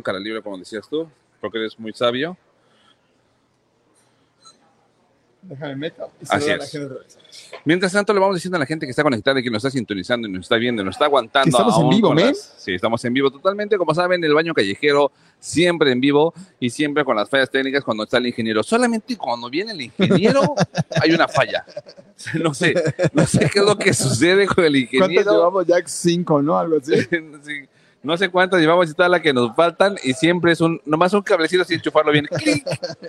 cara libre, como decías tú, porque eres muy sabio. Déjame meto. Así es. Mientras tanto, le vamos diciendo a la gente que está conectada y que nos está sintonizando y nos está viendo nos está aguantando. Estamos en vivo, men. las- Sí, estamos en vivo totalmente. Como saben, el baño callejero siempre en vivo y siempre con las fallas técnicas cuando está el ingeniero. Solamente cuando viene el ingeniero hay una falla. No sé, no sé qué es lo que sucede con el ¿Cuántos ingeniero. llevamos? Jack 5, ¿no? Algo así. Sí, no sé cuántas llevamos y tal la que nos faltan y siempre es un nomás un cablecito así enchufarlo bien clic,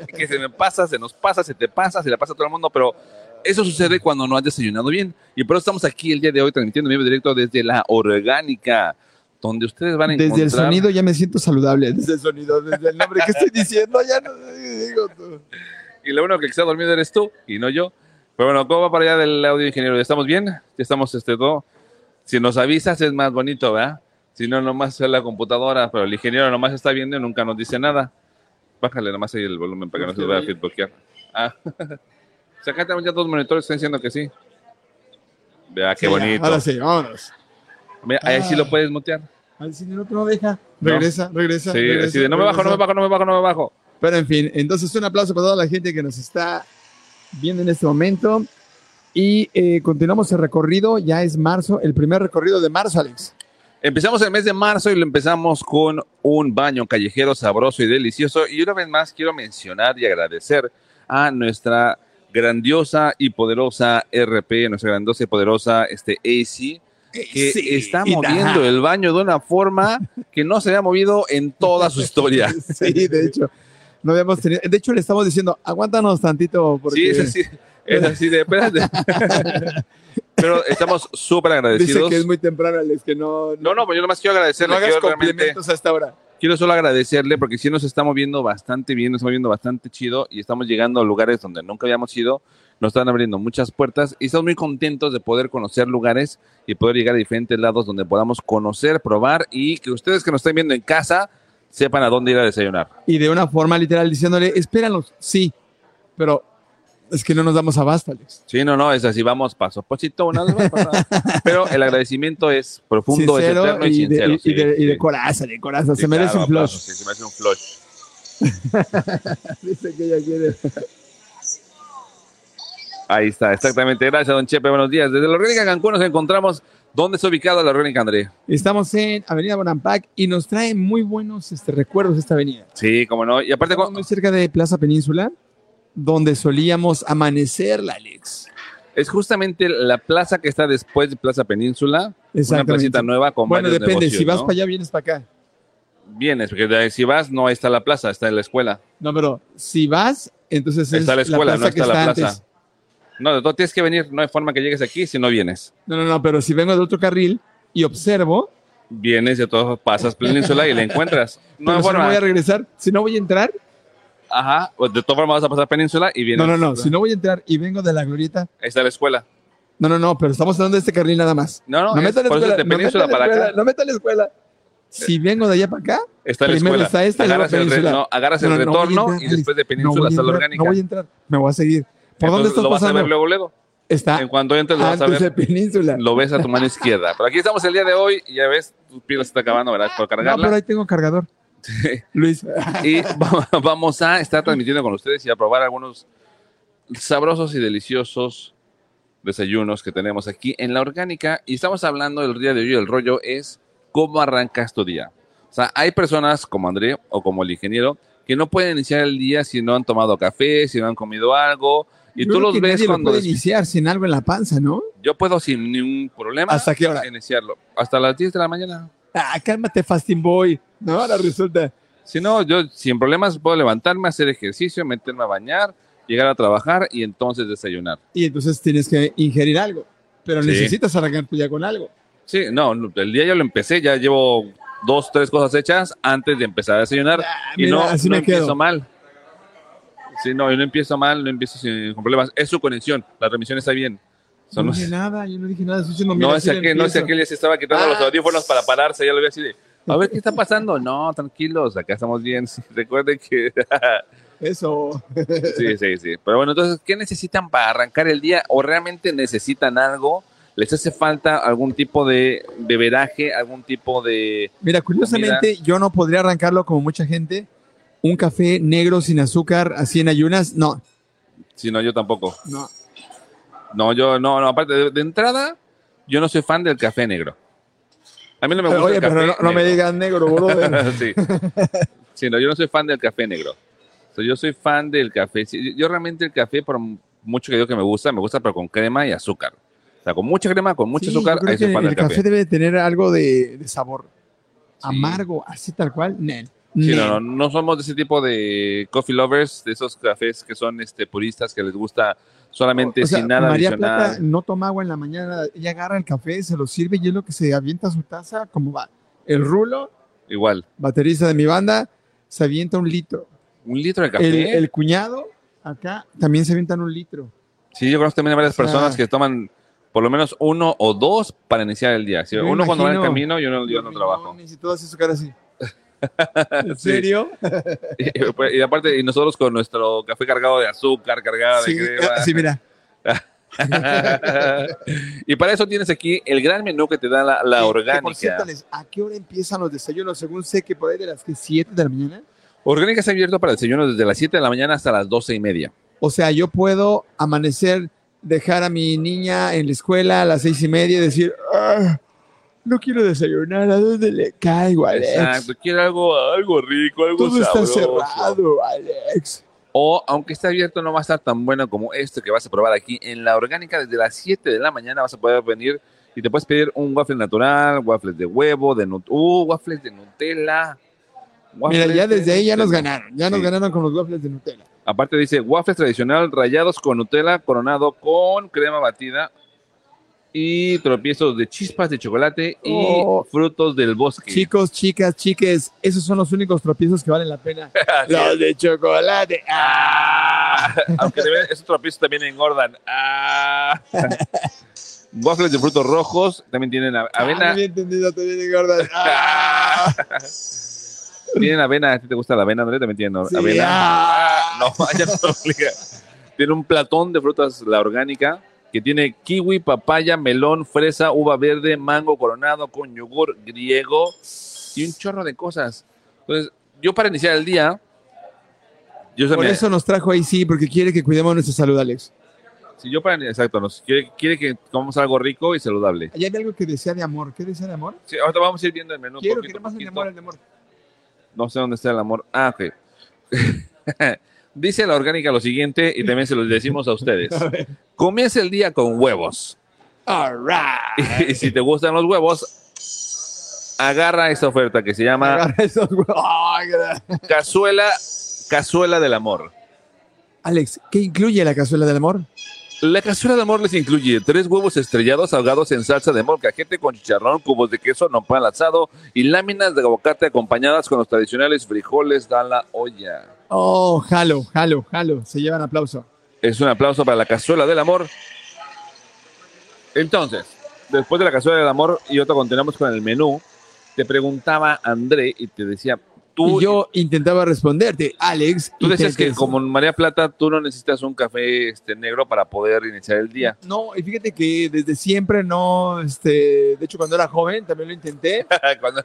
que se me pasa, se nos pasa, se te pasa, se le pasa a todo el mundo, pero eso sucede cuando no has desayunado bien y por eso estamos aquí el día de hoy transmitiendo en vivo directo desde la orgánica donde ustedes van a encontrar Desde el sonido ya me siento saludable. Desde el sonido, desde el nombre que estoy diciendo, ya no digo tú. y lo único que está dormido eres tú y no yo. Pero bueno, ¿cómo va para allá del audio ingeniero? ¿Ya estamos bien? ¿Ya estamos este todo? Si nos avisas es más bonito, ¿verdad? Si no, nomás es la computadora, pero el ingeniero nomás está viendo y nunca nos dice nada. Bájale nomás ahí el volumen para que no se vaya a feedbackear. Ah. O sea, acá tenemos ya dos monitores, están diciendo que sí. Vea, qué Sí, bonito. Ahora sí, vámonos. Vea, ahí sí Ah. lo puedes mutear. Al cine no te lo deja. No. Regresa, regresa. Sí, regresa, de no me bajo, no me bajo, no me bajo, no me bajo. Pero en fin, entonces un aplauso para toda la gente que nos está viendo en este momento. Y eh, continuamos el recorrido. Ya es marzo, el primer recorrido de marzo, Alex. Empezamos el mes de marzo y lo empezamos con un baño callejero sabroso y delicioso. Y una vez más quiero mencionar y agradecer a nuestra grandiosa y poderosa RP, nuestra grandiosa y poderosa este, AC, que Sí, está moviendo da. el baño de una forma que no se había movido en toda su historia. Sí, de hecho. No habíamos tenido. De hecho, le estamos diciendo, aguántanos tantito. Porque Sí, es así, es así de, espérate. Pero estamos súper Dice agradecidos. que es muy temprano, Alex, que no. No, no, pues yo nomás quiero agradecerle. no hagas complementos hasta ahora. quiero solo agradecerle porque sí nos está moviendo bastante bien, nos está moviendo bastante chido y estamos llegando a lugares donde nunca habíamos ido. Nos están abriendo muchas puertas y estamos muy contentos de poder conocer lugares y poder llegar a diferentes lados donde podamos conocer, probar y que ustedes que nos estén viendo en casa sepan a dónde ir a desayunar. Y de una forma literal diciéndole, espéranos, sí, pero es que no nos damos abasto, Alex. Sí, no, no, es así, vamos paso a pasito, una vez más, pero el agradecimiento es profundo, es eterno y, y, sincero. de, y, sí, de, y de sí. coraza, de coraza. Sí, se merece claro, un flush. sí, se merece un flush. Dice que ella quiere. Ahí está, exactamente. Gracias, don Chepe. Buenos días. Desde la Orgánica Cancún nos encontramos. ¿Dónde está ubicada la Orgánica, André? Estamos en Avenida Bonampak y nos trae muy buenos este, recuerdos esta avenida. Sí, cómo no. Y aparte, Estamos muy cerca de Plaza Península, donde solíamos amanecerla, Alex. es justamente la plaza que está después de Plaza Península. Una placita nueva con Bueno, varios depende. negocios, si vas ¿no? para allá, vienes para acá. Vienes, porque de si vas, no está la plaza, está en la escuela. No, pero si vas, entonces es está la escuela, no que está la plaza. antes. No, tú tienes que venir. No hay forma que llegues aquí si no vienes. No, no, no, pero si vengo de otro carril y observo, Vienes y todos pasas Península y la encuentras. No pero hay si no voy a regresar, si no voy a entrar, Ajá. pues de todas formas vas a pasar Península y vienes. no, no, no, si no voy a entrar y vengo de la glorieta, Ahí está la escuela. no, no, no, pero estamos hablando de este carril nada más. No, no, No es- meta la escuela, no meta Península la escuela, no meta la escuela. Si vengo de allá para acá, Está la Primero escuela. está esta y luego agarras el, no, agarras el No, no, a retorno entrar, y después de Península a está la orgánica. No voy a entrar, me voy a seguir. ¿Por dónde Entonces, estás lo vas a pasando? ver luego, luego. Está En cuanto entres lo vas a antes de ver. Península. Lo ves a tu mano izquierda. Pero aquí estamos el día de hoy y ya ves, tu pila se está acabando, ¿verdad? Por No, pero cargarla. ahí tengo cargador. Luis. Y va- vamos a estar transmitiendo con ustedes y a probar algunos sabrosos y deliciosos desayunos que tenemos aquí en la orgánica. Y estamos hablando del día de hoy, el rollo es cómo arrancas tu día. O sea, hay personas como André o como el ingeniero que no pueden iniciar el día si no han tomado café, si no han comido algo. Y tú los que ves nadie lo cuando... puede des- iniciar sin algo en la panza, ¿no? Yo puedo sin ningún problema ¿Hasta qué hora? iniciarlo. Hasta las 10 de la mañana. Ah, cálmate, fasting boy. No, ahora resulta. Si no, yo sin problemas puedo levantarme, hacer ejercicio, meterme a bañar, llegar a trabajar y entonces desayunar. Y entonces tienes que ingerir algo. Pero Sí. necesitas arrancar tu día con algo. Sí, no, el día ya lo empecé, ya llevo dos, tres cosas hechas antes de empezar a desayunar Ah, y mira, no, así no me empiezo quedo. mal. Sí, no, yo no empiezo mal, no empiezo sin, con problemas. Es su conexión, la remisión está bien. Son no los- dije nada, yo no dije nada. Estoy diciendo, no, mira, es aquel, no es aquel, ya se estaba quitando los Ah. audífonos para pararse, ya lo vi así de, a ver, ¿qué está pasando? No, tranquilos, acá estamos bien. Sí, recuerden que... Eso. Sí, sí, sí. Pero bueno, entonces, ¿qué necesitan para arrancar el día? ¿O realmente necesitan algo les hace falta algún tipo de beberaje, algún tipo de... Mira, curiosamente, yo no podría arrancarlo como mucha gente. Un café negro sin azúcar, así en ayunas, no. Si no, yo tampoco. No. No, yo no, no, aparte de, de entrada, yo no soy fan del café negro. A mí no me gusta Oye, el café pero no, no me digas negro, brother. sí. Sí, no, yo no soy fan del café negro. Yo soy fan del café. yo- yo realmente el café, por mucho que digo que me gusta, me gusta, pero con crema y azúcar. O sea, con mucha crema, con mucho Sí, azúcar, ahí soy que fan el del café, café. debe tener algo de, de sabor. Amargo, así tal cual. Nel. Sí, no, no, no somos de ese tipo de coffee lovers, de esos cafés que son este, puristas, que les gusta solamente O sea, sin nada María adicional. Plata no toma agua en la mañana, ella agarra el café, se lo sirve y es lo que se avienta a su taza, como va. El rulo, Igual. baterista de mi banda, se avienta un litro. Un litro de café. El, el cuñado, acá, también se avientan un litro. Sí, yo conozco también a varias O sea- personas que toman por lo menos uno o dos para iniciar el día. Sí, Yo uno cuando va en imagino camino y uno el día no trabajo. Y todas esas caras así. ¿En Sí. serio? Y, y aparte, y nosotros con nuestro café cargado de azúcar, cargado Sí, de crema. sí, mira. y para eso tienes aquí el gran menú que te da la, la por orgánica. cierto, les- ¿a qué hora empiezan los desayunos? Según sé que por ahí de las que 7 de la mañana. Orgánica está abierto para desayuno desde las 7 de la mañana hasta las 12 y media. O sea, yo puedo amanecer, dejar a mi niña en la escuela a las seis y media y decir, "Ah, no quiero desayunar, ¿a dónde le caigo, Alex? Exacto, quiere algo, algo rico, algo Todo está cerrado, Alex. O, aunque esté abierto, no va a estar tan bueno como este que vas a probar aquí. En la orgánica, desde las 7 de la mañana vas a poder venir y te puedes pedir un waffle natural, waffles de huevo, de nut uh, waffles de Nutella. Mira, ya de desde ahí ya nos Nutella. ganaron, ya nos Sí. ganaron con los waffles de Nutella. Aparte dice waffles tradicional rayados con Nutella, coronado con crema batida y tropiezos de chispas de chocolate y Oh. frutos del bosque. Chicos, chicas, chiques, esos son los únicos tropiezos que valen la pena. Los de chocolate. Ah, aunque debe- esos tropiezos también engordan. Ah. Waffles de frutos rojos, también tienen Ah, avena. no había entendido, te viene gorda. Ah. Tienen avena, ¿a ti te gusta la avena, André? También tienen Sí, avena. ah. No, vaya, no obliga. Tiene un platón de frutas, la orgánica, que tiene kiwi, papaya, melón, fresa, uva verde, mango coronado con yogur griego y un chorro de cosas. Entonces, yo para iniciar el día, yo Por me- eso nos trajo ahí sí, porque quiere que cuidemos nuestra salud, Alex. si yo para, exacto, nos quiere, quiere que comamos algo rico y saludable. Allá había algo que decía de amor. ¿Qué decía de amor? Sí, ahorita vamos a ir viendo el menú. Quiero poquito que a más el amor, el amor. No sé dónde está el amor. Ah, ok. Dice la orgánica lo siguiente y también se lo decimos a ustedes. Comienza el día con huevos. All right. Y si te gustan los huevos, agarra esta oferta que se llama cazuela, cazuela del amor. Alex, ¿qué incluye la cazuela del amor? La cazuela del amor les incluye tres huevos estrellados ahogados en salsa de molcajete con chicharrón, cubos de queso, nopal asado y láminas de aguacate acompañadas con los tradicionales frijoles a la olla. Oh, jalo, jalo, jalo. Se llevan aplauso. Es un aplauso para la cazuela del amor. Entonces, después de la cazuela del amor y otro continuamos con el menú, te preguntaba André y te decía, tú, y yo intentaba responderte, Alex. tú decías que te- como en María Plata tú no necesitas un café este, negro para poder iniciar el día. No, y fíjate que desde siempre no, este, de hecho cuando era joven también lo intenté cuando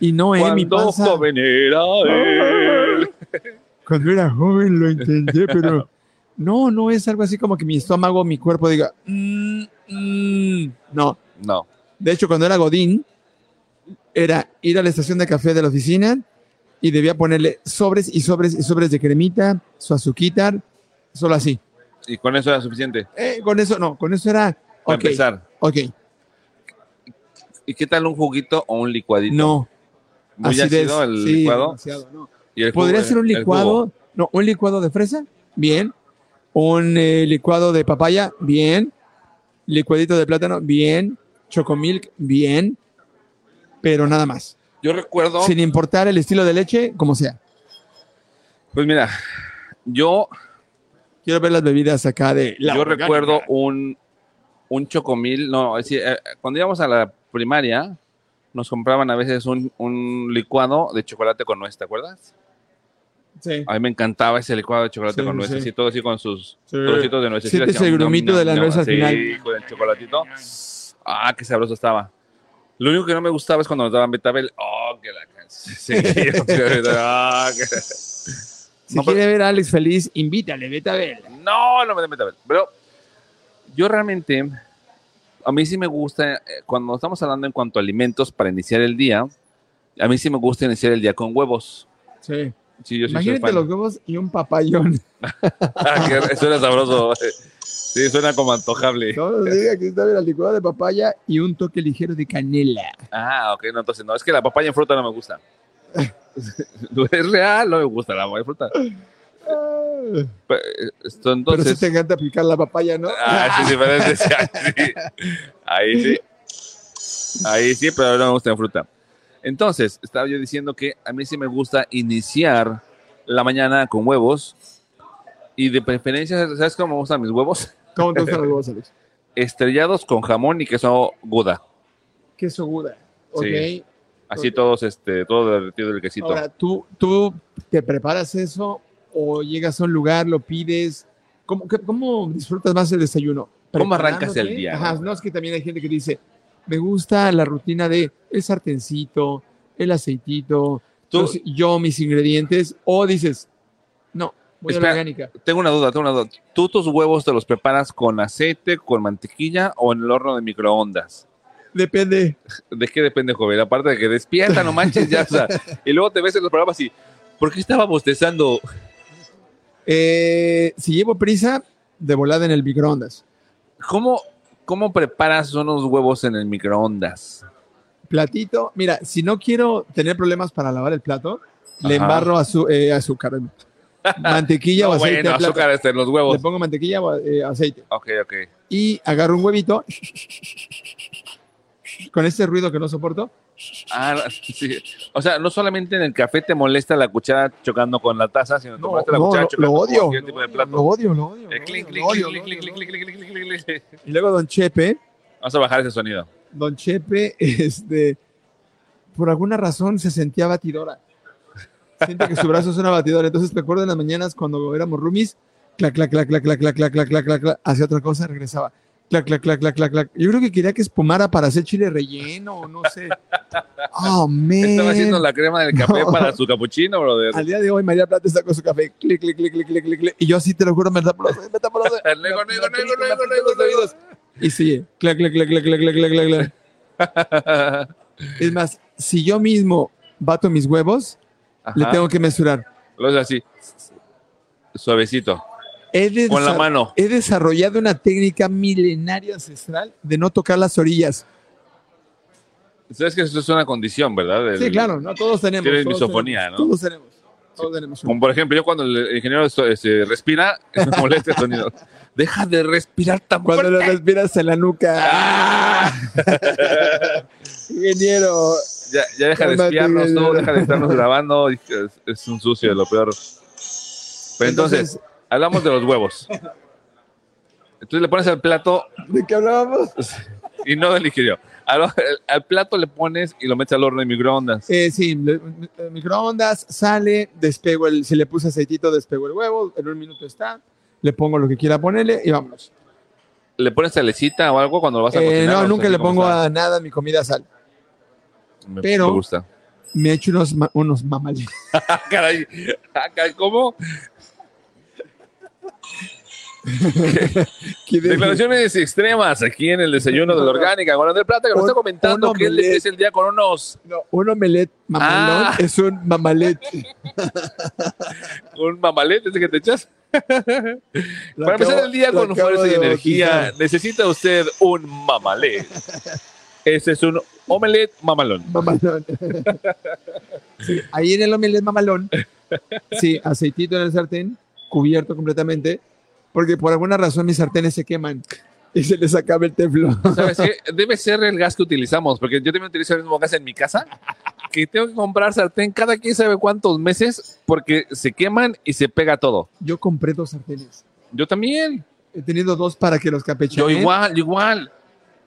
y no, eh, mi panza. joven era él. Cuando era joven lo intenté, pero no, no es algo así como que mi estómago, mi cuerpo diga, "Mm, mm". no. No, De hecho, cuando era Godín, era ir a la estación de café de la oficina y debía ponerle sobres y sobres y sobres de cremita, su azuquita, solo así. y con eso era suficiente. Eh, con eso, no, con eso era, Para ok, empezar. ok, ¿Y qué tal un juguito o un licuadito? no. Muy acidez, ácido el sí, licuado. demasiado, no. Y el Podría jugo- ser un licuado, no, un licuado de fresa, bien. Un eh, licuado de papaya, bien. Licuadito de plátano, bien. Chocomilk, bien. Pero nada más. Yo recuerdo, Sin importar el estilo de leche, como sea. pues mira, yo Quiero ver las bebidas acá de la yo orgánica. recuerdo un, un chocomil, no, es decir, eh, cuando íbamos a la primaria, nos compraban a veces un, un licuado de chocolate con nuez, ¿te acuerdas? Sí. A mí me encantaba ese licuado de chocolate Sí, con nuez, sí. así todo así con sus Sí. trocitos de nuez. Sientes el grumito de la nuez al final. Sí, con el chocolatito. Ah, qué sabroso estaba. Lo único que no me gustaba es cuando nos daban betabel. Oh, que la canción. Sí, ah, que- Si No, pero- quiere ver a Alex feliz, invítale, ver. No, no me den betabel. Pero yo realmente, a mí sí me gusta, eh, cuando estamos hablando en cuanto a alimentos para iniciar el día, a mí sí me gusta iniciar el día con huevos. Sí. Sí, yo sí soy Imagínate los huevos y un papayón. Ah, suena sabroso. Sí, suena como antojable. No nos diga que está la licuada de papaya y un toque ligero de canela. Ah, ok, no, entonces no, es que la papaya en fruta no me gusta. es real, no me gusta la papaya en fruta. Ah, Pe- Esto Pero entonces. sí te encanta picar la papaya, ¿no? Ah, sí, diferente. sí, Ahí sí. Ahí sí. Ahí sí, pero no me gusta en fruta. Entonces, estaba yo diciendo que a mí sí me gusta iniciar la mañana con huevos. Y de preferencia, ¿sabes cómo me gustan mis huevos? ¿Cómo te gustan los huevos, Alex? Estrellados con jamón y queso Gouda. Queso Gouda. Ok. Sí. Así Ok. todos, este, todo derretido del quesito. Ahora, ¿tú, ¿tú te preparas eso o llegas a un lugar, lo pides? ¿Cómo, cómo disfrutas más el desayuno? ¿Cómo arrancas el día? Ajá, no es que también hay gente que dice, me gusta la rutina de el sartencito, el aceitito, Tú- los- yo mis ingredientes, o dices, no, voy a Espera. la orgánica. Tengo una duda, tengo una duda. ¿Tú tus huevos te los preparas con aceite, con mantequilla o en el horno de microondas? Depende. ¿De qué depende, joven? Aparte de que despierta, no manches, ya, o sea, y luego te ves en los programas y, ¿por qué estaba bostezando? Eh, si llevo prisa, de volada en el microondas. ¿Cómo, ¿Cómo preparas unos huevos en el microondas? Platito, mira, si no quiero tener problemas para lavar el plato, le embarro azu- eh, azúcar, mantequilla o No, aceite. bueno, azúcar está en los Le huevos. pongo mantequilla o eh, aceite. Ok, ok. Y agarro un huevito. Con este ruido que no soporto. Ah, sí. O sea, no solamente en el café te molesta la cuchara chocando con la taza, sino te No, molesta la cuchara lo, chocando lo con odio. cualquier tipo de plato. Lo odio, lo odio. Y luego Don Chepe, Vamos a bajar ese sonido. Don Chepe, este, por alguna razón se sentía batidora. Siente que su brazo es una batidora. Entonces me acuerdo en las mañanas cuando éramos roomies, clac, clac, clac, clac, clac, clac, clac, clac, clac, clac, hacía otra cosa, regresaba clac, clac, clac, clac, clac, clac. Yo creo que quería que espumara para hacer chile relleno no sé. Oh, man. Estaba haciendo la crema del café no. para su capuchino, brother. Al día de hoy, María Plata está con su café. Clic, clic, clic, clic, clic, clic. Y yo así te lo juro, me está por los oídos. Me está por los oídos. Luego, luego, luego, luego, luego. Y sigue. Clac, clac, clac, clac, clac, clac, clac, clac. Es más, si yo mismo bato mis huevos, Ajá. le tengo que mesurar. Lo hace así. Suavecito. He, Con la mano. he desarrollado una técnica milenaria ancestral de no tocar las orillas. Sabes que eso es una condición, ¿verdad? El- Sí, claro, no todos tenemos. Tienes misofonía, ¿no? Todos tenemos. Todos tenemos. Como por ejemplo, yo cuando el ingeniero esto- este, respira, me molesta el sonido. Deja de respirar tan Cuando le fuerte. respiras en la nuca. ¡Ah! Ingeniero. Ya, ya deja de espiarnos, no, deja de estarnos grabando. Es, es un sucio de lo peor. Pero entonces, hablamos de los huevos. Entonces le pones al plato ¿de qué hablábamos? y no del ingeniero. Al, al plato le pones y lo metes al horno de microondas. Eh, sí, le- eh, microondas, sale, despego el, si le puse aceitito, despego el huevo, en un minuto está, le pongo lo que quiera ponerle y vámonos. ¿Le pones salecita o algo cuando lo vas a Eh, cocinar? no, ¿O nunca le pongo a nada mi comida sal. Me, pero- me gusta. Me he hecho unos, unos mamales. Ah, caray. Ah, caray, ¿Cómo? Declaraciones extremas aquí en el desayuno de la orgánica. Con Andrés Plata que nos está comentando que él empieza el día con unos No, un omelette mamalón Ah. es un mamalet. un mamalete ese que te echas. Para empezar el día con fuerza y energía, necesita usted un mamalé. Ese es un omelette mamalón. Mamalón. Sí, ahí en el omelette mamalón, sí, aceitito en el sartén, cubierto completamente, porque por alguna razón mis sartenes se queman y se les acaba el teflón. ¿Sabes qué? Debe ser el gas que utilizamos, porque yo también utilizo el mismo gas en mi casa, que tengo que comprar sartén cada quién sabe cuántos meses, porque se queman y se pega todo. Yo compré dos sartenes. Yo también. He tenido dos para que los capecheen. Yo igual, igual.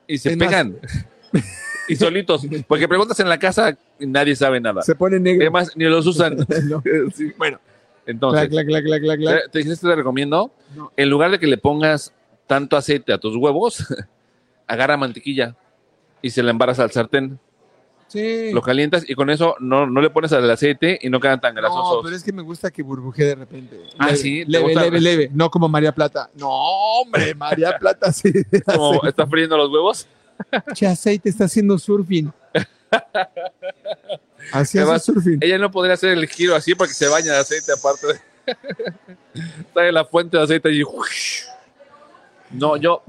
Y se más- pegan. y solitos. Porque preguntas en la casa y nadie sabe nada. Se pone negro. Además, ni los usan. No. Sí, Bueno, entonces, clac, clac, clac, te, te, te recomiendo, No. en lugar de que le pongas tanto aceite a tus huevos, agarra mantequilla y se le embaraza al sartén. Sí. Lo calientas y con eso no, no le pones al aceite y no quedan tan No, grasosos. pero es que me gusta que burbujee de repente. Ah, Leve, sí, ¿te Leve, leve, leve. No como María Plata. No, hombre, María Plata sí. Como está friendo los huevos. Che, aceite está haciendo surfing. Así Además, hace surfing. Ella no podría hacer el giro así porque se baña de aceite aparte. de- está en la fuente de aceite y No, yo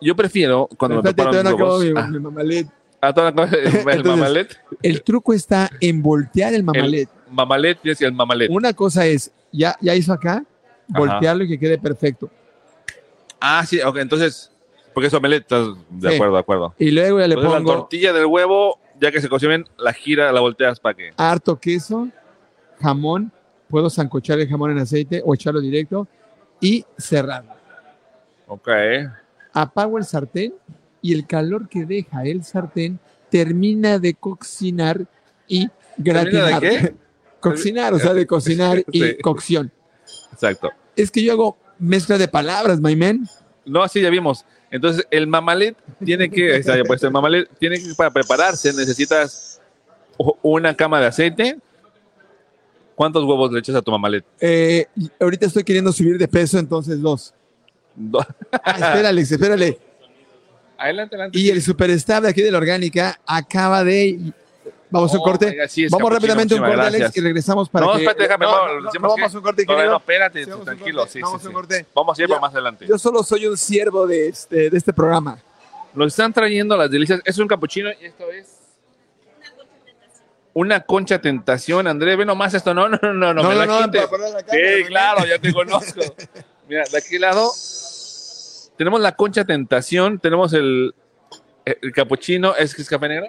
yo prefiero cuando me Espérate, no los acabo huevos. mi, mamalet. Ah, a toda la cosa, el, Entonces, mamalet. El truco está en voltear el mamalet. El mamalet y el mamalet. Una cosa es, ya, ya hizo acá, voltearlo y que quede perfecto. Ah, sí, ok, entonces, porque es omelette, de Sí. acuerdo, de acuerdo. Y luego ya le Entonces la pongo tortilla del huevo, ya que se coció bien, la gira, la volteas para que. harto queso, jamón, puedo zancochar el jamón en aceite o echarlo directo y cerrarlo. Ok. Apago el sartén y el calor que deja el sartén termina de cocinar y gratinar. qué? Cocinar, o sea, de cocinar y Sí. cocción. Exacto. Es que yo hago mezcla de palabras, my man. No, así ya vimos. Entonces, el mamalet tiene que, está, pues el mamalet tiene que, para prepararse, necesitas una cama de aceite. ¿Cuántos huevos le echas a tu mamalet? Eh, ahorita estoy queriendo subir de peso, entonces dos. Do- Ah, espera, Alex, espérale. adelante, adelante. Y el superstar de aquí de la orgánica acaba de. Vamos a un corte. oiga, sí, es vamos rápidamente a un corte, Alex, y regresamos para No, que. espérate, déjame, no, vamos, no, no, decimos vamos que- a un corte, No, espérate, Sí, tranquilo. corte, Sí, vamos a un corte. Vamos a ir para más adelante. Yo solo soy un siervo de este, de este programa. Nos están trayendo las delicias. Es un capuchino y esto es. Una concha tentación, André. Ve nomás esto. No, no, no, no. no, me la quites. Sí, claro, ya te conozco. Mira, de aquí lado tenemos la concha tentación, tenemos el, el capuchino, ¿es que es café negro?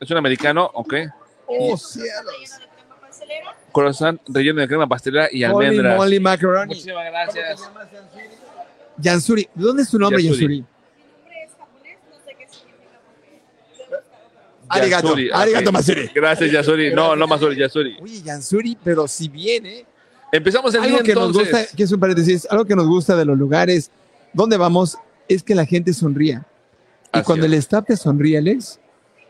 Es un americano. Ok. Oh, Relleno de crema pastelera. Croissant relleno de crema pastelera y Holy almendras. moly macaroni. Muchísimas gracias. Yansuri. ¿De dónde es tu nombre, Yansuri. Yansuri? Mi nombre es japonés, no sé qué significa porque yo buscaba Arigato. Yasuri, ok. Arigato, Masuri. Gracias, Yasuri. No, no Masuri, Yasuri. Oye, Yansuri, pero si viene. Empezamos el Algo día que nos entonces. gusta, que es un paréntesis, algo que nos gusta de los lugares donde vamos es que la gente sonría. Y Así cuando es. el staff te sonríe, Alex,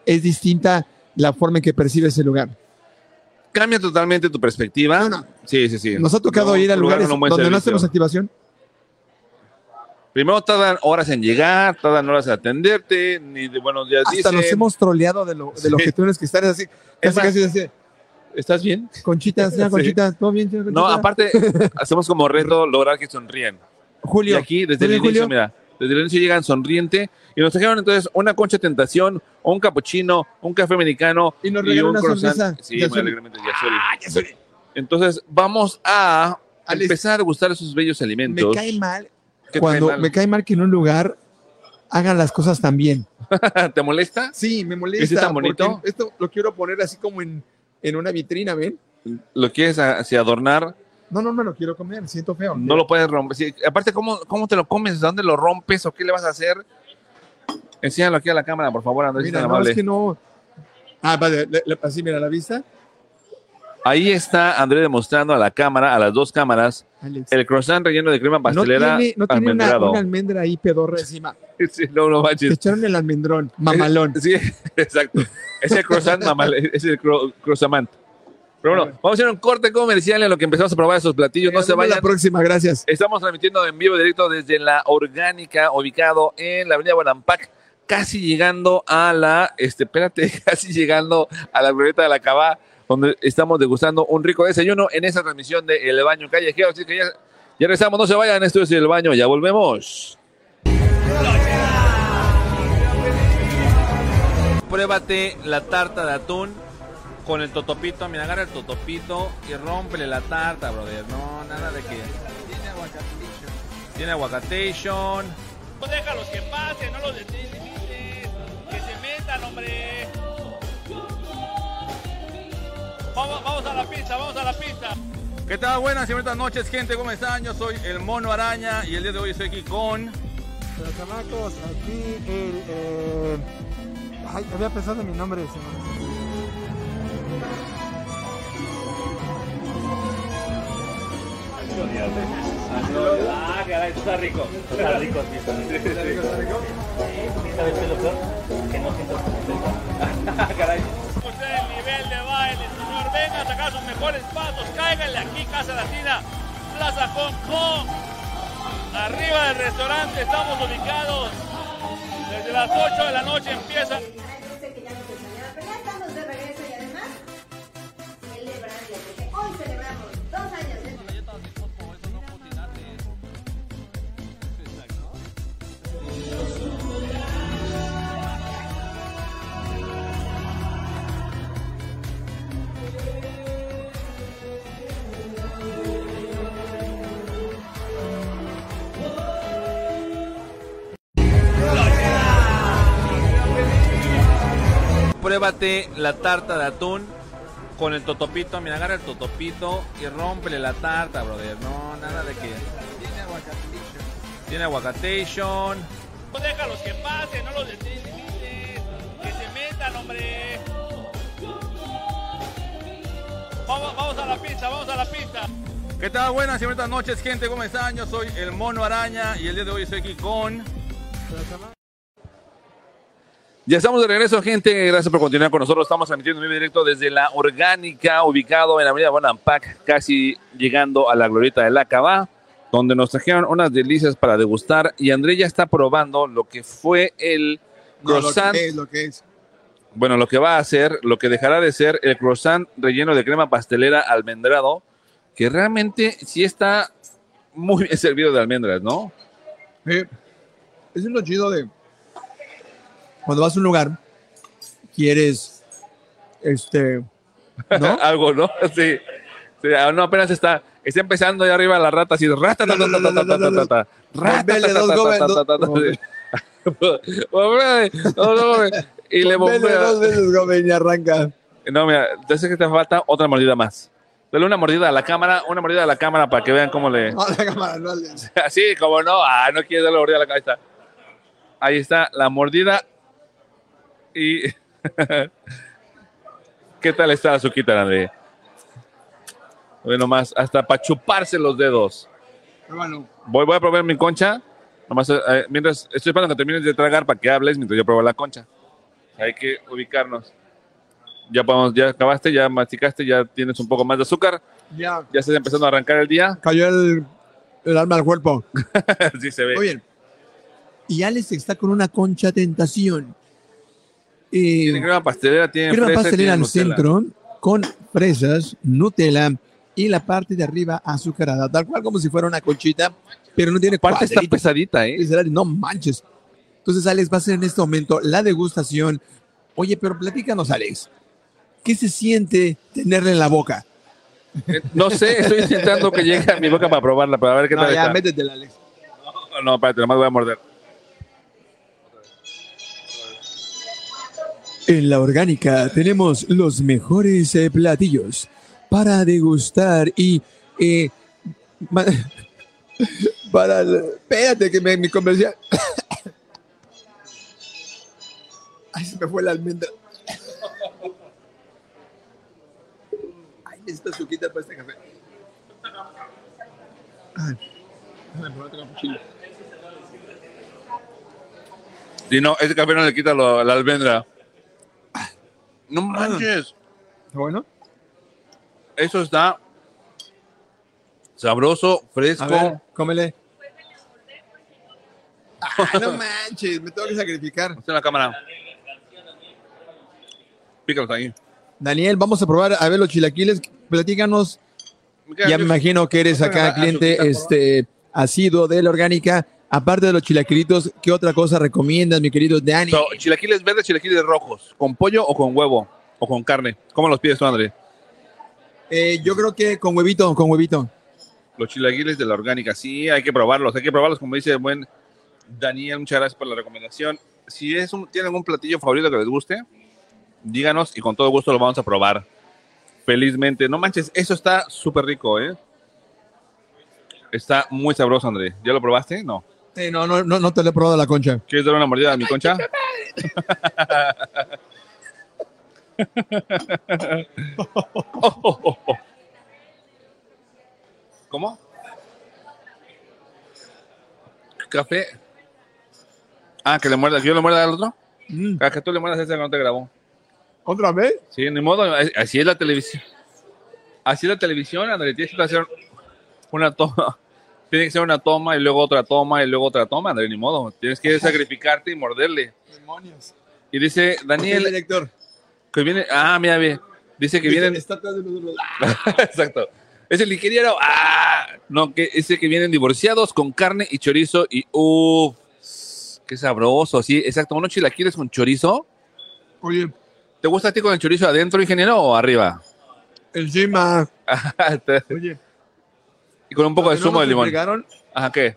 es distinta la forma en que percibe ese lugar. Cambia totalmente tu perspectiva. No, no. Sí, sí, sí. Nos ha tocado No, ir a lugar lugares buen donde no hacemos activación. Primero tardan horas en llegar, tardan horas en atenderte, ni de buenos días Hasta nos hemos troleado de, lo, de que tienes que estar así. Es Casi, más, casi así. ¿Estás bien? Conchita, señora. Conchita, ¿todo bien, señora No, aparte, hacemos como reto lograr que sonríen. Y Julio. aquí, desde el ¿Muy bien, inicio, Julio? mira, desde el inicio llegan sonriente y nos trajeron entonces una concha tentación, un capuchino, un café americano Y nos regaló una croissant. sonrisa. Sí, muy alegremente. Ah. Entonces, vamos a Alex, empezar a degustar esos bellos Me alimentos. cae mal ¿Qué cuando mal? me cae mal que en un lugar hagan las cosas tan bien. ¿Te molesta? Sí, me molesta. ¿Ese tan bonito? Esto lo quiero poner así como en, en una vitrina, ¿ven? ¿Lo quieres así adornar? No, no me lo quiero comer, siento feo. No lo puedes romper. Sí, aparte, ¿cómo, ¿cómo te lo comes? ¿Dónde lo rompes o qué le vas a hacer? Enséñalo aquí a la cámara, por favor, Andrés, Mira, no, amable. es que no. Ah, vale, le- le- así, mira, la vista. Ahí está Andrés demostrando a la cámara, a las dos cámaras, Alex. el croissant relleno de crema no pastelera tiene, no tiene una, almendrado. una almendra ahí pedorra encima. Sí, no, no Te manches. echaron el almendrón, mamalón. Sí, exacto. Es el croissant mamal, es el cro- croissant. Pero bueno, vamos a hacer un corte comercial en lo que empezamos a probar esos platillos. No se vayan. la próxima, gracias. Estamos transmitiendo en vivo directo desde la Orgánica, ubicado en la avenida Guanampac, casi llegando a la, este, espérate, casi llegando a la glorieta de la Cabá, donde estamos degustando un rico desayuno en esa transmisión de El Baño Callejero. Así que ya, ya regresamos, no se vayan, esto es El Baño, ya volvemos. Pruébate la tarta de atún con el totopito. Mira, agarra el totopito y rómpele la tarta, brother. No, nada de que. Tiene aguacatation. Tiene aguacatation. Déjalos que pasen, no los limites. Que se metan, hombre. Vamos, vamos a la pista, vamos a la pista. ¿Qué tal? Buenas y bonitas noches, gente. ¿Cómo están? Yo soy el Mono Araña y el día de hoy estoy aquí con. Pero chamacos, aquí el. eh, Ay, había pensado en mi nombre. se me- Ah, caray, está rico. Está rico, sí, está rico. ¿Sabes qué es lo peor? que no sientas como Caray. Usted el nivel de baile, señor. Venga a sacar sus mejores pasos. Cáiganle aquí, Casa Latina, Plaza Hong Kong. Arriba del restaurante estamos ubicados. Desde las 8 de la noche empieza. Pruébate la tarta de atún con el totopito. Mira, agarra el totopito y rómpele la tarta, brother. No, nada de que. Tiene aguacatation. Tiene aguacatation. No déjalos que pasen, no los limites. Que se metan, hombre. Vamos, vamos a la pista, vamos a la pista. ¿Qué tal? Buenas y buenas noches, gente. ¿Cómo están? Yo soy el Mono Araña y el día de hoy estoy aquí con. Ya estamos de regreso, gente. Gracias por continuar con nosotros. Estamos transmitiendo en vivo directo desde la Orgánica, ubicado en la Avenida Bonampak, casi llegando a la Glorieta de la Cabá, donde nos trajeron unas delicias para degustar. Y André ya está probando lo que fue el croissant. lo que es, lo que es. Bueno, lo que va a hacer, lo que dejará de ser el croissant relleno de crema pastelera almendrado, que realmente sí está muy bien servido de almendras, ¿no? Sí. Es lo chido de cuando vas a un lugar, quieres, este, ¿no? Algo, ¿no? Sí. Sí, ah, no, apenas está, está empezando ahí arriba la rata, así, rata, ta, ta, ta, ta, ta, ta, ta, y le bombea. dos veces, y arranca. No, mira, entonces que te falta otra mordida más. Dale una mordida a la cámara, una mordida a la cámara para que vean cómo le... No, la cámara, no Así, como no, ah, no quieres darle mordida a la cabeza. Ahí está, la mordida. Y. ¿Qué tal está la suquita, André? Bueno, más, hasta para chuparse los dedos. Bueno, Voy, voy a probar mi concha. Nomás, eh, mientras estoy esperando que termines de tragar para que hables mientras yo pruebo la concha. Hay que ubicarnos. Ya podemos, ya acabaste, ya masticaste, ya tienes un poco más de azúcar. ya Ya estás empezando a arrancar el día. cayó el, el alma al cuerpo. sí se ve. Muy bien. Y Alex está con una concha tentación. Eh, Tiene crema pastelera, tiene crema fresa, pastelera tiene al Nutella. centro con fresas, Nutella y la parte de arriba azucarada, tal cual como si fuera una conchita, pero no tiene Aparte está pesadita, ¿eh? No manches. Entonces, Alex, va a ser en este momento la degustación. Oye, pero platícanos, Alex. ¿Qué se siente tenerla en la boca? Eh, No sé, estoy intentando que llegue a mi boca para probarla, para ver qué No, tal ya, está. métetela, Alex. No, no, espérate, nomás voy a morder. En la orgánica tenemos los mejores eh, platillos para degustar y eh, para espérate que me mi comercial ay se me fue la almendra ay necesito suquita para este café ay, déjame poner otro. Si no, ese café no le quita la almendra. No manches. ¿Está bueno? Eso está sabroso, A fresco. ver, cómele. Ay, no manches, me tengo que sacrificar. Está en la cámara. Pícalos ahí. Daniel, vamos a probar a ver los chilaquiles. Platícanos. Ya me imagino que eres acá a- a cliente este asiduo de la orgánica. Aparte de los chilaquilitos, ¿qué otra cosa recomiendas, mi querido Dani? So, chilaquiles verdes, chilaquiles rojos. ¿Con pollo o con huevo? ¿O con carne? ¿Cómo los pides tú, André? Eh, yo creo que con huevito, con huevito. Los chilaquiles de la orgánica. Sí, hay que probarlos. Hay que probarlos, como dice el buen Daniel. Muchas gracias por la recomendación. Si es un, tienen un platillo favorito que les guste, díganos y con todo gusto lo vamos a probar. Felizmente. No manches, eso está súper rico, ¿eh? Está muy sabroso, André. ¿Ya lo probaste? No. Eh, no, no, no, no te lo he probado la concha. ¿Quieres dar una mordida a mi concha? ¿Cómo? ¿Café? Ah, que le muerda, que yo le muerda al otro. Mm. A que tú le mandas ese que no te grabó. ¿Otra vez? Sí, ni modo, así es la televisión. Así es la televisión, André, tienes que hacer una toma. Tiene que ser una toma y luego otra toma y luego otra toma, André, ni modo. Tienes que sacrificarte y morderle. Demonios. Y dice El Daniel director. que viene. Ah, mira, ve. Dice que vienen. Está atrás de nosotros. Exacto. Es el ingeniero. Ah, no, que ese que vienen divorciados con carne y chorizo y uff, qué sabroso. Sí, exacto. Unos chilaquiles con chorizo. Oye, ¿Te gusta a ti con el chorizo adentro, ingeniero, o arriba? encima. Oye, y con un poco de no zumo de limón. Ajá, ¿qué?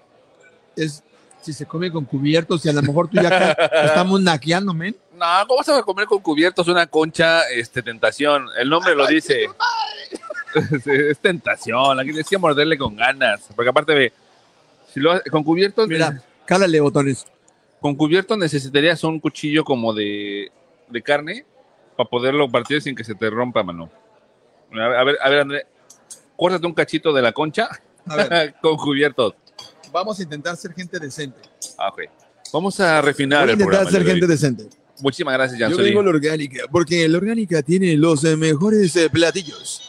Es si se come con cubiertos y a lo mejor tú ya acá estamos naqueando, men. No, ¿cómo vas a comer con cubiertos una concha este, tentación? El nombre lo dice. Sí, es tentación. Aquí que morderle con ganas. Porque aparte ve, si lo con cubiertos, Mira, cálale botones. con cubiertos necesitarías un cuchillo como de, de carne para poderlo partir sin que se te rompa, mano. A ver, a ver, a ver, André, córtate un cachito de la concha A ver, con cubiertos. vamos a intentar ser gente decente. Ah, ok. Vamos a refinar Voy a el intentar programa. ser gente decente. Muchísimas gracias, Yo Jansoli. vengo a la orgánica, porque la orgánica tiene los eh, mejores eh, platillos.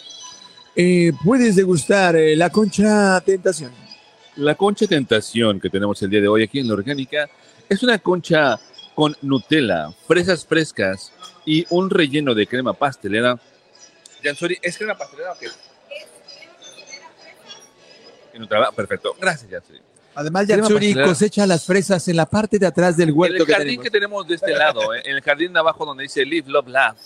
Eh, puedes degustar eh, la concha tentación. La concha tentación que tenemos el día de hoy aquí en la orgánica es una concha con Nutella, fresas frescas y un relleno de crema pastelera. Jansori, ¿es crema pastelera o qué? Y Nutella, perfecto. Gracias, Jansori. Además, Yatsuri cosecha las fresas en la parte de atrás del En huerto el que jardín tenemos. que tenemos de este lado, eh, en el jardín de abajo donde dice Live, Love, Laugh,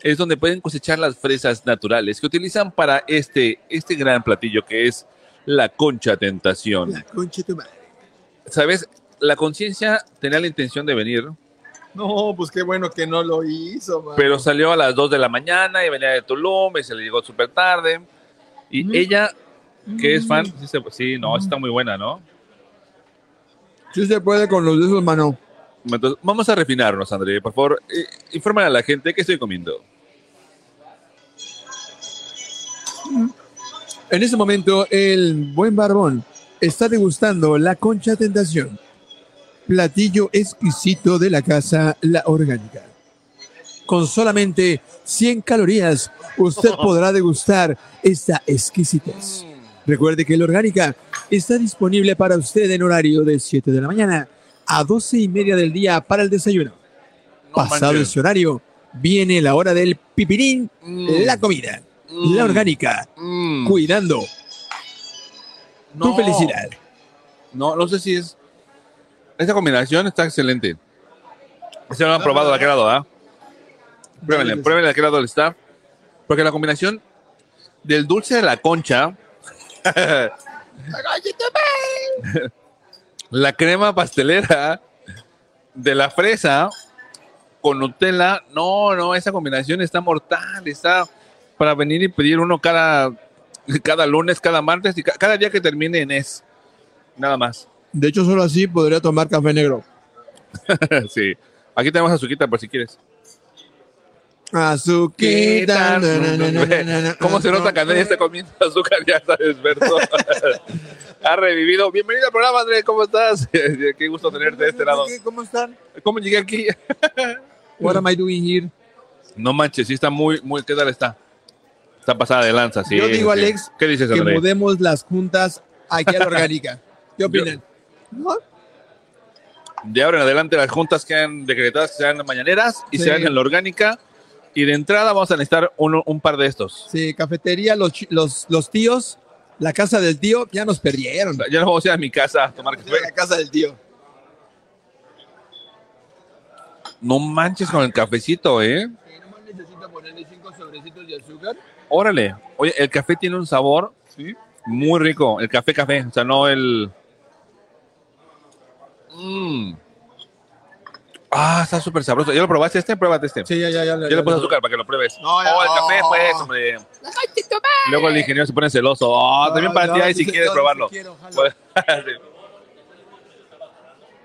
es donde pueden cosechar las fresas naturales que utilizan para este, este gran platillo que es la concha tentación. La concha de tu madre. ¿Sabes? La conciencia tenía la intención de venir, No, pues qué bueno que no lo hizo, man. pero salió a las 2 de la mañana y venía de Tulum y se le llegó súper tarde. Y Mm. ella, que es fan, Mm. sí, se- sí, no, está muy buena, ¿no? Sí se puede con los de esos, mano. Entonces, vamos a refinarnos, André. Por favor, eh, infórmale a la gente qué estoy comiendo. En ese momento, el buen barbón está degustando la concha tentación. Platillo exquisito de la casa La Orgánica. Con solamente 100 calorías, usted podrá degustar esta exquisitez. Recuerde que La Orgánica está disponible para usted en horario de 7 de la mañana a 12 y media del día para el desayuno. No Pasado manches. ese horario, viene la hora del pipirín, Mm, la comida. mm, La Orgánica, mm. cuidando No. tu felicidad. No, no sé si es. Esta combinación está excelente. Se lo han probado de aquel lado, ¿ah? Pruébenle, pruébenle de aquel lado del staff. Porque la combinación del dulce de la concha. la crema pastelera de la fresa con Nutella. No, no, esa combinación está mortal. Está para venir y pedir uno cada, cada lunes, cada martes y ca- cada día que termine en es. Nada más. De hecho, solo así podría tomar café negro. sí. Aquí tenemos azuquita por si quieres. Azuquita. ¿Cómo se nota que Andrés está comiendo azúcar? Ya está despertó. ha revivido. Bienvenido al programa, Andrés. ¿Cómo estás? Qué gusto tenerte de este lado. ¿Cómo están? ¿Cómo llegué aquí? What am I doing here? No manches, sí está muy, muy. ¿Qué tal está? Está pasada de lanza, sí. Yo digo, sí. Alex, ¿Qué dices, Que mudemos las juntas aquí a la orgánica. ¿Qué opinan? ¿No? De ahora en adelante, las juntas quedan decretadas que sean mañaneras y Sí. sean en la orgánica. Y de entrada vamos a necesitar uno- un par de estos. Sí, cafetería, los, los, los tíos, la casa del tío, ya nos perdieron. Ya no vamos a ir a mi casa a tomar café. La casa del tío. No manches con el cafecito, ¿eh? nomás necesito ponerle cinco sobrecitos de azúcar. Órale. Oye, el café tiene un sabor muy rico. El café, café. O sea, no el. Mm. Ah, está súper sabroso. ¿Ya lo probaste este? Pruébate este. Sí, ya, ya, ya. Yo le puse azúcar para que lo pruebes. No, ya- oh, el café, no. pues, hombre. Luego el ingeniero se pone celoso. Oh, también para ti, ahí, si quieres probarlo. Pues,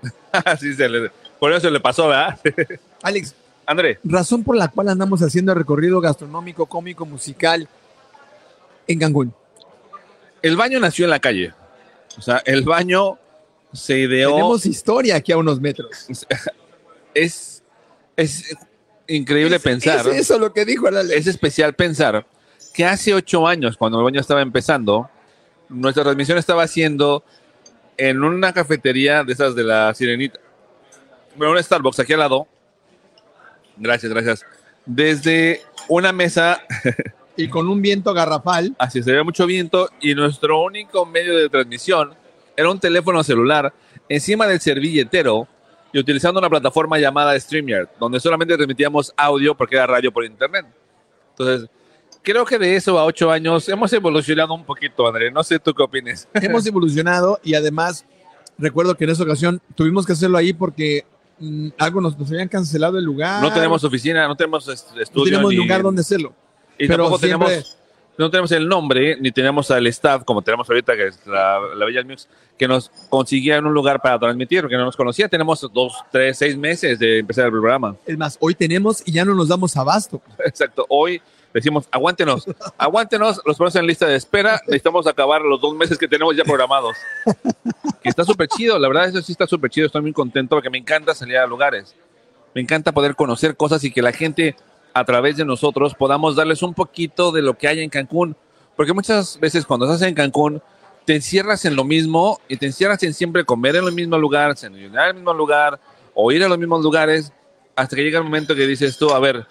sí. sí, se le, por eso le pasó, ¿verdad? Alex, André, razón por la cual andamos haciendo el recorrido gastronómico, cómico, musical en Cancún. el baño nació en la calle. O sea, el baño se ideó. Tenemos historia aquí a unos metros. Es Es increíble Es- pensar. Es eso lo que dijo Alex. es especial pensar que hace ocho años, cuando el baño estaba empezando, nuestra transmisión estaba haciendo en una cafetería de esas de la Sirenita. Bueno, un Starbucks aquí al lado. Gracias, gracias. Desde una mesa, Y con un viento garrafal. así se veía mucho viento, y nuestro único medio de transmisión era un teléfono celular encima del servilletero y utilizando una plataforma llamada StreamYard, donde solamente transmitíamos audio porque era radio por internet. Entonces, creo que de eso a ocho años hemos evolucionado un poquito, André. No sé tú qué opines. Hemos evolucionado y además recuerdo que en esa ocasión tuvimos que hacerlo ahí porque mm, algo nos, nos habían cancelado el lugar. No tenemos oficina, no tenemos est- no estudio. tenemos ni- lugar donde hacerlo. y pero tampoco siempre- tenemos, no tenemos el nombre, ni tenemos al staff, como tenemos ahorita, que es la, la Bella Mix, que nos consiguieran un lugar para transmitir, porque no nos conocía. Tenemos dos, tres, seis meses de empezar el programa. Es más, hoy tenemos y ya no nos damos abasto. Exacto. Hoy decimos, aguántenos, aguántenos, los ponemos en lista de espera, necesitamos acabar los dos meses que tenemos ya programados. Que está súper chido, la verdad, eso sí está súper chido, estoy muy contento porque me encanta salir a lugares. Me encanta poder conocer cosas y que la gente, a través de nosotros, podamos darles un poquito de lo que hay en Cancún. Porque muchas veces cuando estás en Cancún, te encierras en lo mismo y te encierras en siempre comer en el mismo lugar, desayunar en el mismo lugar o ir a los mismos lugares, hasta que llega el momento que dices tú, a ver,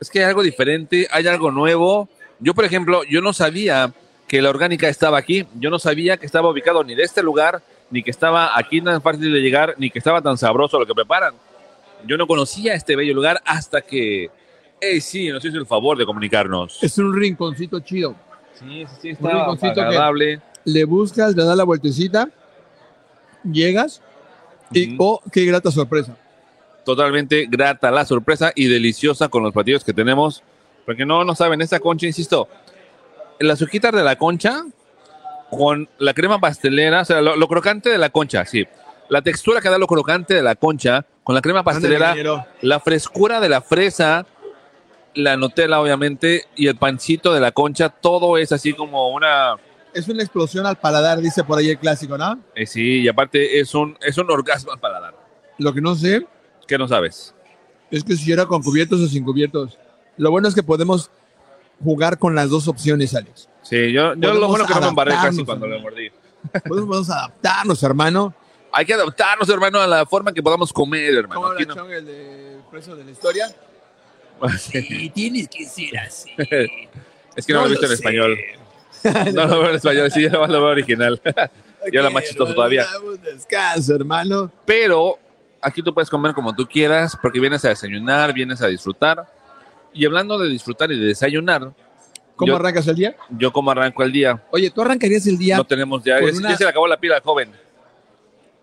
es que hay algo diferente, hay algo nuevo. Yo, por ejemplo, yo no sabía que la orgánica estaba aquí, yo no sabía que estaba ubicado ni de este lugar, ni que estaba aquí tan fácil de llegar, ni que estaba tan sabroso lo que preparan. Yo no conocía este bello lugar hasta que, hey, sí, nos hizo el favor de comunicarnos. Es un rinconcito chido. Sí, sí, sí, Un rinconcito que- agradable. Le buscas, le das la vueltecita, llegas y, oh, qué grata sorpresa. Totalmente grata la sorpresa y deliciosa con los platillos que tenemos. Porque no, no saben, esta concha, insisto, las hojitas de la concha con la crema pastelera, o sea, lo, lo crocante de la concha, sí. La textura que da lo crocante de la concha con la crema pastelera, la frescura de la fresa, la Nutella, obviamente, y el pancito de la concha, todo es así como una. Es una explosión al paladar, dice por ahí el clásico, ¿no? eh, sí, y aparte es un, es un orgasmo al paladar. Lo que no sé ¿Qué no sabes? es que si era con cubiertos o sin cubiertos. Lo bueno es que podemos jugar con las dos opciones, Alex. Sí, yo, yo lo bueno que no me embarré casi cuando lo mordí. Podemos, adaptarnos, hermano. Hay que adaptarnos, hermano, a la forma que podamos comer, hermano. ¿Cómo Aquí habla no- el de preso de la historia? Sí. tienes que ser así. Es que no, lo he visto en sé. español. No lo veo en español, sí, yo lo veo original. Y ahora más chistoso todavía. Descanso, hermano. Pero aquí tú puedes comer como tú quieras, porque vienes a desayunar, vienes a disfrutar. Y hablando de disfrutar y de desayunar, ¿Cómo Yo- arrancas el día? yo como arranco el día. Oye, ¿tú arrancarías el día? No tenemos ya, ya- una- ya se le acabó la pila joven.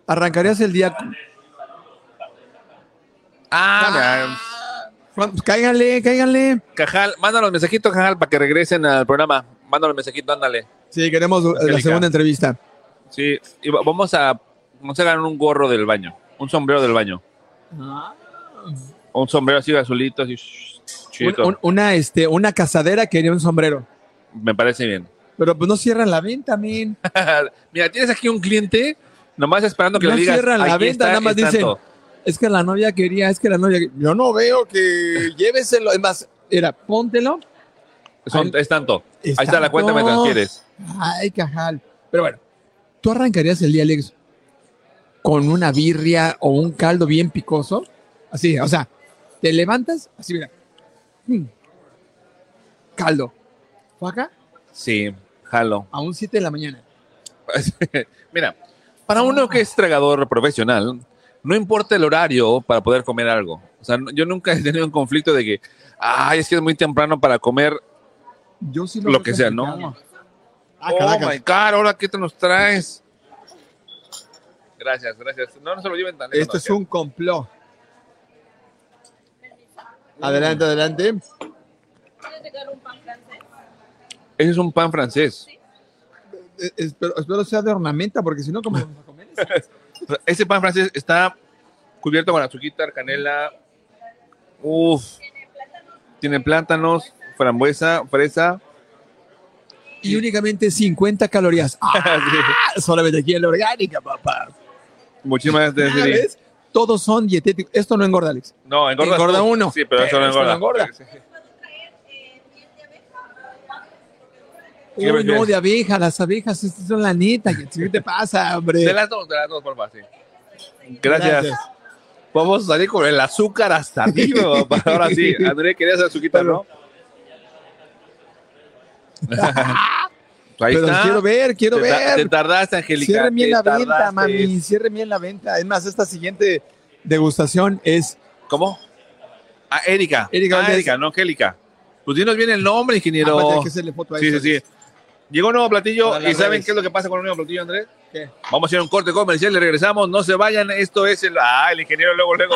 ¿Arrancarías el día? Ah, pues cáiganle, cáiganle. Cajal, mándanos mensajitos, Cajal, para que regresen al programa. Mándanos mensajitos, ándale. Sí, queremos la segunda entrevista. Sí, y va- vamos a, vamos a ganar un gorro del baño, un sombrero del baño. Un sombrero así azulito, así Un- una, este, una cazadera quería un sombrero. Me parece bien. Pero pues no cierran la venta, men. Mira, tienes aquí un cliente, nomás esperando que No le digas. cierran la "Aquí venta, está, nada más dicen, tanto". Es que la novia quería, es que la novia. Yo no veo que lléveselo. Es más, era, póntelo. Son- es tanto. es Ahí está la cuenta, me transfieres. Ay, cajal. Pero bueno, ¿tú arrancarías el día, Alex, con una birria o un caldo bien picoso? Así, o sea, te levantas, así, mira. Mm. Caldo. ¿Fue acá? Sí, jalo. A un 7 de la mañana. Mira, para uno que es tragador profesional, no importa el horario para poder comer algo. O sea, yo nunca he tenido un conflicto de que, ay, es que es muy temprano para comer Yo sí lo veo que sea. ¿no? Ah, oh Caracas. my God, ahora qué te nos traes. Gracias, gracias. No, no se lo lleven tan lejos. Esto es un complot. Adelante, adelante. Ese es un pan francés. Eh, Espero, espero sea de ornamenta, porque si no, ¿cómo vamos a comer? Ese pan francés está cubierto con azúcar, canela. Uf. Tiene plátanos, frambuesa, fresa. Y únicamente 50 calorías. Ah, solamente aquí en la orgánica, papá. Muchísimas gracias. Todos son dietéticos. Esto no engorda, Alex. No, engorda, Engorda uno. Sí, pero, eso no engorda. no engorda. Uy, no, de abeja, las abejas, son la neta. ¿Qué te pasa, hombre? De las dos, de las dos, favor, sí. Gracias. Vamos a salir con el azúcar hasta arriba. Ahora sí, André, querías azuquita, ¿no? Ahí Pero está. quiero ver, quiero te, ver. te tardaste, Angélica. Cierren bien la venta, mami. Cierren bien la venta. Es más, esta siguiente degustación es ¿Cómo? Ah, Erika. Erika Ah. Erika, no Angélica. Pues dinos bien el nombre, ingeniero. Aparte, hay que hacerle foto a Sí, sí, sí. Llegó un nuevo platillo y ¿saben redes. qué es lo que pasa con un nuevo platillo, Andrés? ¿Qué? Vamos a ir a un corte comercial y regresamos. No se vayan. Esto es el. Ah, el ingeniero luego, luego.